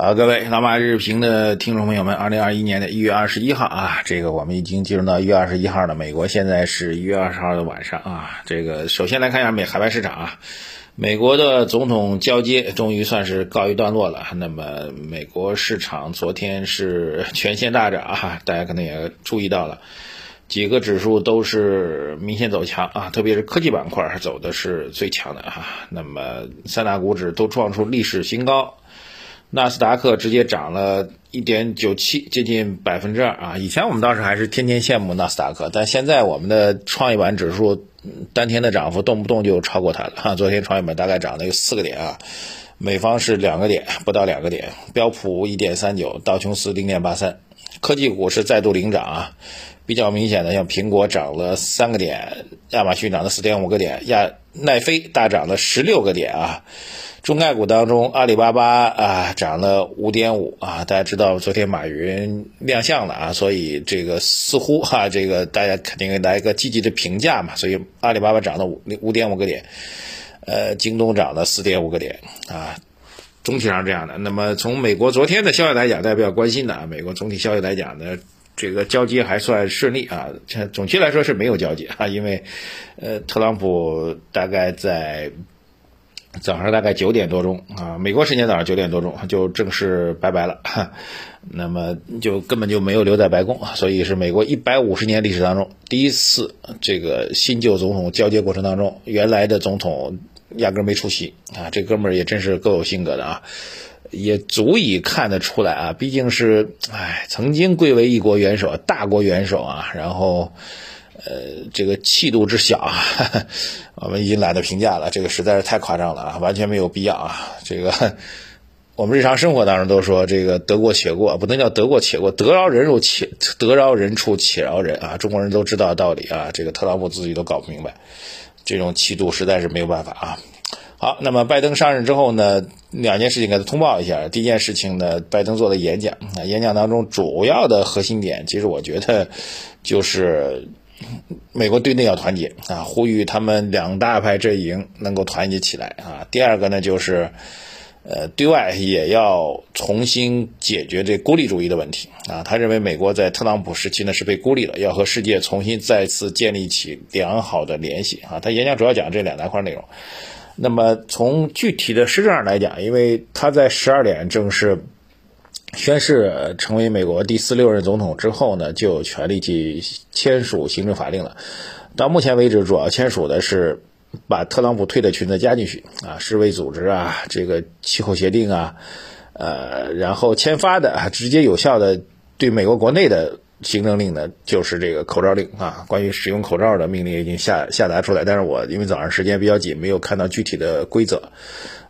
好，各位老马日评的听众朋友们，二零二一年的一月二十一号啊，这个我们已经进入到一月二十一号了。美国现在是一月二十号的晚上啊。这个首先来看一下美海外市场啊，美国的总统交接终于算是告一段落了。那么美国市场昨天是 全线大涨啊，大家可能也注意到了，几个指数都是明显走强啊，特别是科技板块走的是最强的啊。那么三大股指都创出历史新高。纳斯达克直接涨了一点九七，接近百分之二啊！以前我们当时还是天天羡慕纳斯达克，但现在我们的创业板指数当天的涨幅动不动就超过它了哈。昨天创业板大概涨了有四个点啊，美方是两个点，不到两个点，标普一点三九，道琼斯零点八三，科技股是再度领涨啊，比较明显的像苹果涨了三个点，亚马逊涨了四点五个点，亚奈飞大涨了十六个点啊。中概股当中，阿里巴巴啊涨了五点五啊，大家知道昨天马云亮相了啊，所以这个似乎哈，这个大家肯定来一个积极的评价嘛，所以阿里巴巴涨了五五点五个点，呃，京东涨了四点五个点啊，总体上这样的。那么从美国昨天的消息来讲，大家比较关心的啊，美国总体消息来讲呢，这个交接还算顺利啊，这总体来说是没有交接啊，因为呃，特朗普大概在。早上大概九点多钟啊，美国时间早上九点多钟就正式拜拜了，那么就根本就没有留在白宫，所以是美国一百五十年历史当中第一次这个新旧总统交接过程当中，原来的总统压根没出席啊，这哥们儿也真是够有性格的啊，也足以看得出来啊，毕竟是哎曾经贵为一国元首、大国元首啊，然后。呃，这个气度之小啊，我们已经懒得评价了。这个实在是太夸张了啊，完全没有必要啊。这个我们日常生活当中都说，这个得过且过，不能叫得过且过，得饶人处且得饶人处且饶人啊。中国人都知道的道理啊，这个特朗普自己都搞不明白，这种气度实在是没有办法啊。好，那么拜登上任之后呢，两件事情给他通报一下。第一件事情呢，拜登做的演讲啊，演讲当中主要的核心点，其实我觉得就是。美国对内要团结啊，呼吁他们两大派阵营能够团结起来啊。第二个呢，就是呃，对外也要重新解决这孤立主义的问题啊。他认为美国在特朗普时期呢是被孤立了，要和世界重新再次建立起良好的联系啊。他演讲主要讲这两大块内容。那么从具体的施政上来讲，因为他在十二点正式。宣誓成为美国第四六任总统之后呢，就有权利去签署行政法令了。到目前为止，主要签署的是把特朗普退的裙子加进去啊，世卫组织啊，这个气候协定啊，呃，然后签发的直接有效的对美国国内的行政令呢，就是这个口罩令啊，关于使用口罩的命令已经下下达出来。但是我因为早上时间比较紧，没有看到具体的规则，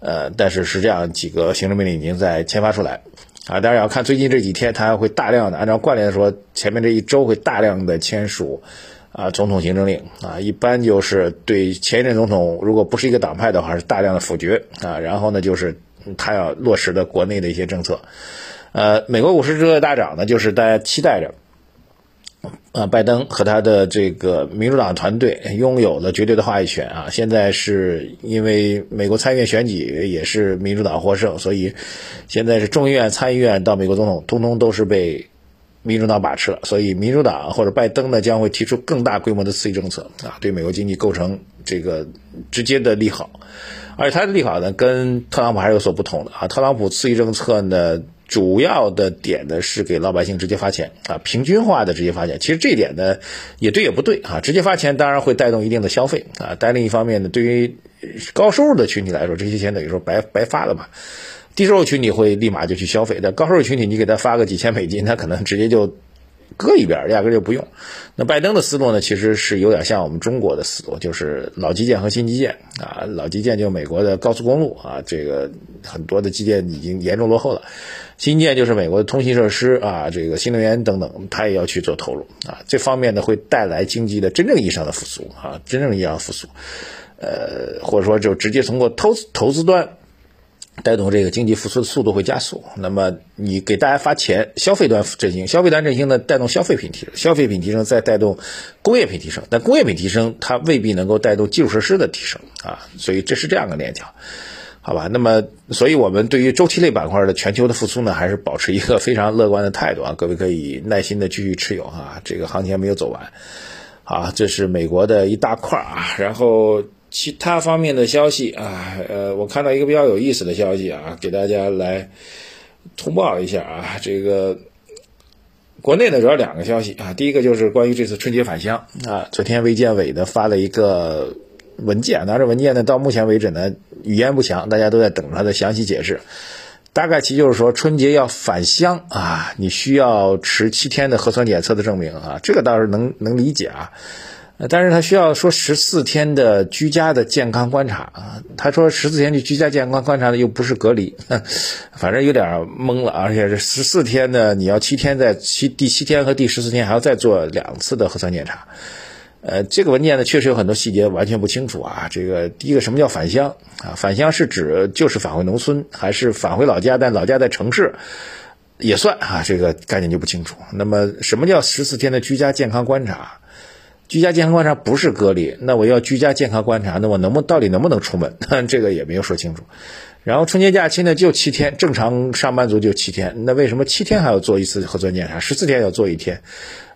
呃，但是是这样几个行政命令已经在签发出来。啊，当然要看最近这几天，他会大量的按照惯例来说，前面这一周会大量的签署啊总统行政令啊，一般就是对前一任总统如果不是一个党派的话，是大量的否决啊，然后呢就是他要落实的国内的一些政策，呃，美国股市之所以大涨呢，就是大家期待着。啊，拜登和他的这个民主党团队拥有了绝对的话语权啊！现在是因为美国参议院选举也是民主党获胜，所以现在是众议院、参议院到美国总统，通通都是被民主党把持了。所以民主党或者拜登呢，将会提出更大规模的刺激政策啊，对美国经济构成这个直接的利好。而且他的利好呢，跟特朗普还是有所不同的啊！特朗普刺激政策呢。主要的点呢是给老百姓直接发钱啊，平均化的直接发钱。其实这一点呢也对也不对啊，直接发钱当然会带动一定的消费啊，但另一方面呢，对于高收入的群体来说，这些钱等于说白白发了嘛。低收入群体会立马就去消费，但高收入群体你给他发个几千美金，他可能直接就。搁一边，压根就不用。那拜登的思路呢，其实是有点像我们中国的思路，就是老基建和新基建啊。老基建就美国的高速公路啊，这个很多的基建已经严重落后了。新建就是美国的通信设施啊，这个新能源等等，他也要去做投入啊。这方面呢，会带来经济的真正意义上的复苏啊，真正意义上的复苏。呃，或者说就直接通过投资投资端。带动这个经济复苏的速度会加速。那么你给大家发钱，消费端振兴，消费端振兴呢，带动消费品提升，消费品提升再带动工业品提升。但工业品提升，它未必能够带动基础设施的提升啊。所以这是这样的链条。好吧？那么，所以我们对于周期类板块的全球的复苏呢，还是保持一个非常乐观的态度啊！各位可以耐心的继续持有啊，这个行情还没有走完。啊，这是美国的一大块啊，然后其他方面的消息啊，呃，我看到一个比较有意思的消息啊，给大家来通报一下啊，这个国内呢主要两个消息啊，第一个就是关于这次春节返乡啊，昨天卫健委呢发了一个文件，拿着文件呢到目前为止呢语言不详，大家都在等它的详细解释。大概其就是说，春节要返乡啊，你需要持七天的核酸检测的证明啊，这个倒是能能理解啊。但是他需要说十四天的居家的健康观察啊。他说十四天的居家健康观察呢，又不是隔离，反正有点懵了。而且这十四天呢，你要七天在七第七天和第十四天还要再做两次的核酸检查。呃，这个文件呢，确实有很多细节完全不清楚啊。这个第一个，什么叫返乡啊？返乡是指就是返回农村，还是返回老家，但老家在城市也算啊？这个概念就不清楚。那么，什么叫十四天的居家健康观察？居家健康观察不是隔离，那我要居家健康观察，那我能不到底能不能出门？这个也没有说清楚。然后春节假期呢，就七天，正常上班族就七天，那为什么七天还要做一次核酸检查？十四天要做一天，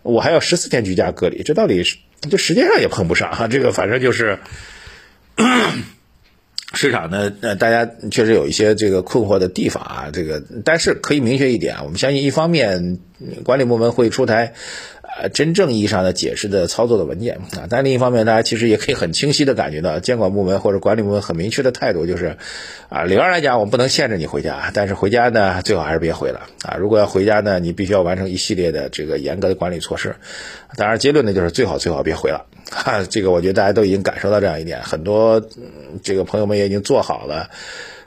我还要十四天居家隔离，这到底是？就时间上也碰不上哈，这个反正就是 市场呢，呃，大家确实有一些这个困惑的地方啊，这个但是可以明确一点啊，我们相信一方面管理部门会出台。呃，真正意义上的解释的操作的文件啊，但另一方面，大家其实也可以很清晰的感觉到，监管部门或者管理部门很明确的态度就是，啊，理论来讲，我们不能限制你回家，但是回家呢，最好还是别回了啊。如果要回家呢，你必须要完成一系列的这个严格的管理措施。当然，结论呢就是最好最好别回了。哈，这个我觉得大家都已经感受到这样一点，很多这个朋友们也已经做好了。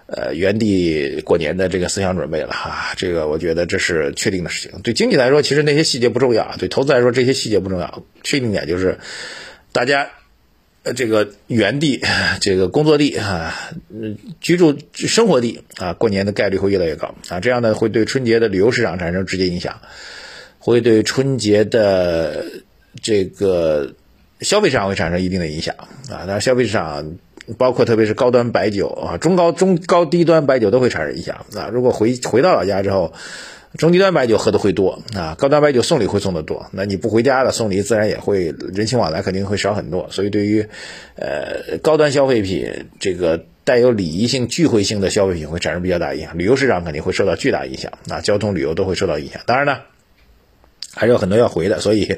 呃，原地过年的这个思想准备了哈，这个我觉得这是确定的事情。对经济来说，其实那些细节不重要；对投资来说，这些细节不重要。确定点就是，大家呃这个原地 这个工作地啊，居住生活地啊，过年的概率会越来越高啊。这样呢，会对春节的旅游市场产生直接影响，会对春节的这个消费市场会产生一定的影响啊。那消费市场。包括特别是高端白酒啊，中高中高低端白酒都会产生影响啊。如果回回到老家之后，中低端白酒喝的会多啊，高端白酒送礼会送的多，那你不回家了，送礼自然也会人情往来肯定会少很多。所以对于呃高端消费品，这个带有礼仪性、聚会性的消费品会产生比较大影响，旅游市场肯定会受到巨大影响啊，交通旅游都会受到影响。当然呢。还是有很多要回的，所以，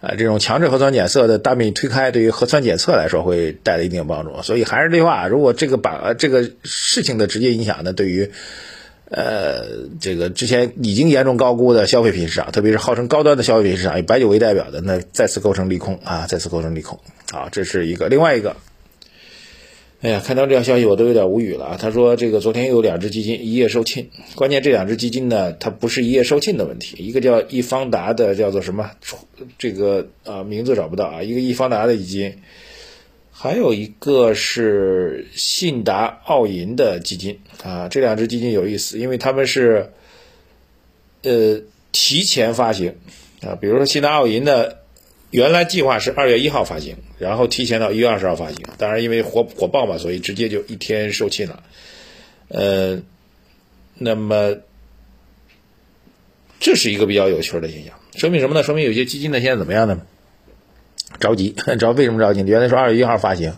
呃，这种强制核酸检测的大面积推开，对于核酸检测来说会带来一定帮助。所以还是那句话，如果这个把这个事情的直接影响呢，对于，呃，这个之前已经严重高估的消费品市场，特别是号称高端的消费品市场，以白酒为代表的，那再次构成利空啊，再次构成利空。好，这是一个另外一个。哎呀，看到这条消息我都有点无语了啊！他说这个昨天又有两只基金一夜售罄，关键这两只基金呢，它不是一夜售罄的问题，一个叫易方达的叫做什么，这个啊名字找不到啊，一个易方达的基金，还有一个是信达澳银的基金啊，这两只基金有意思，因为他们是呃提前发行啊，比如说信达澳银的。原来计划是二月一号发行，然后提前到一月二十号发行。当然，因为火火爆嘛，所以直接就一天售罄了。呃，那么这是一个比较有趣的现象，说明什么呢？说明有些基金呢现在怎么样呢？着急，知道为什么着急？原来说二月一号发行，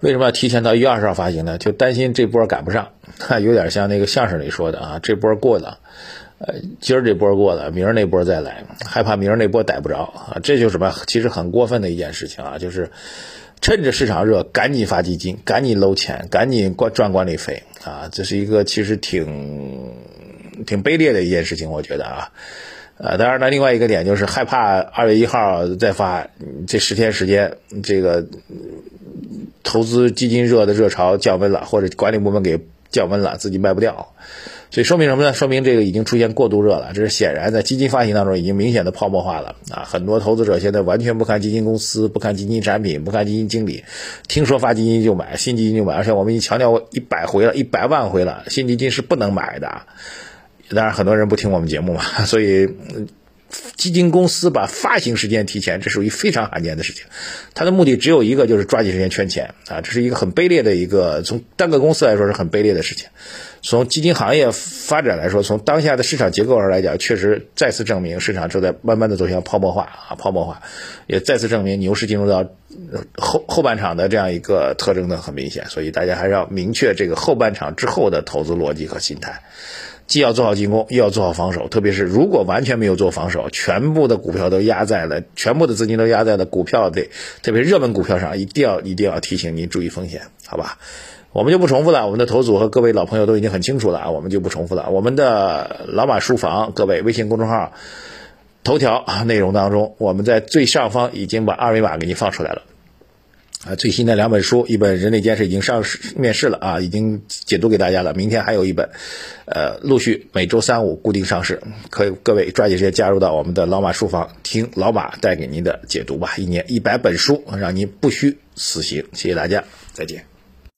为什么要提前到一月二十号发行呢？就担心这波赶不上，有点像那个相声里说的啊，这波过了。呃，今儿这波过了，明儿那波再来，害怕明儿那波逮不着啊！这就是什么？其实很过分的一件事情啊，就是趁着市场热，赶紧发基金，赶紧搂钱，赶紧管赚管理费啊！这是一个其实挺挺卑劣的一件事情，我觉得啊。呃，当然了，另外一个点就是害怕二月一号再发，这十天时间，这个投资基金热的热潮降温了，或者管理部门给降温了，自己卖不掉。所以说明什么呢？说明这个已经出现过度热了，这是显然在基金发行当中已经明显的泡沫化了啊！很多投资者现在完全不看基金公司，不看基金产品，不看基金经理，听说发基金就买，新基金就买，而且我们已经强调过一百回了，一百万回了，新基金是不能买的。当然很多人不听我们节目嘛，所以基金公司把发行时间提前，这属于非常罕见的事情。它的目的只有一个，就是抓紧时间圈钱啊！这是一个很卑劣的一个，从单个公司来说是很卑劣的事情。从基金行业发展来说，从当下的市场结构上来讲，确实再次证明市场正在慢慢的走向泡沫化啊，泡沫化，也再次证明牛市进入到后后半场的这样一个特征呢很明显。所以大家还是要明确这个后半场之后的投资逻辑和心态。既要做好进攻，又要做好防守。特别是如果完全没有做防守，全部的股票都压在了，全部的资金都压在了股票的，特别热门股票上，一定要一定要提醒您注意风险，好吧？我们就不重复了，我们的投组和各位老朋友都已经很清楚了啊，我们就不重复了。我们的老马书房，各位微信公众号头条内容当中，我们在最上方已经把二维码给您放出来了。啊，最新的两本书，一本《人类监视》已经上市面世了啊，已经解读给大家了。明天还有一本，呃，陆续每周三五固定上市，可以各位抓紧时间加入到我们的老马书房，听老马带给您的解读吧。一年一百本书，让您不虚此行。谢谢大家，再见。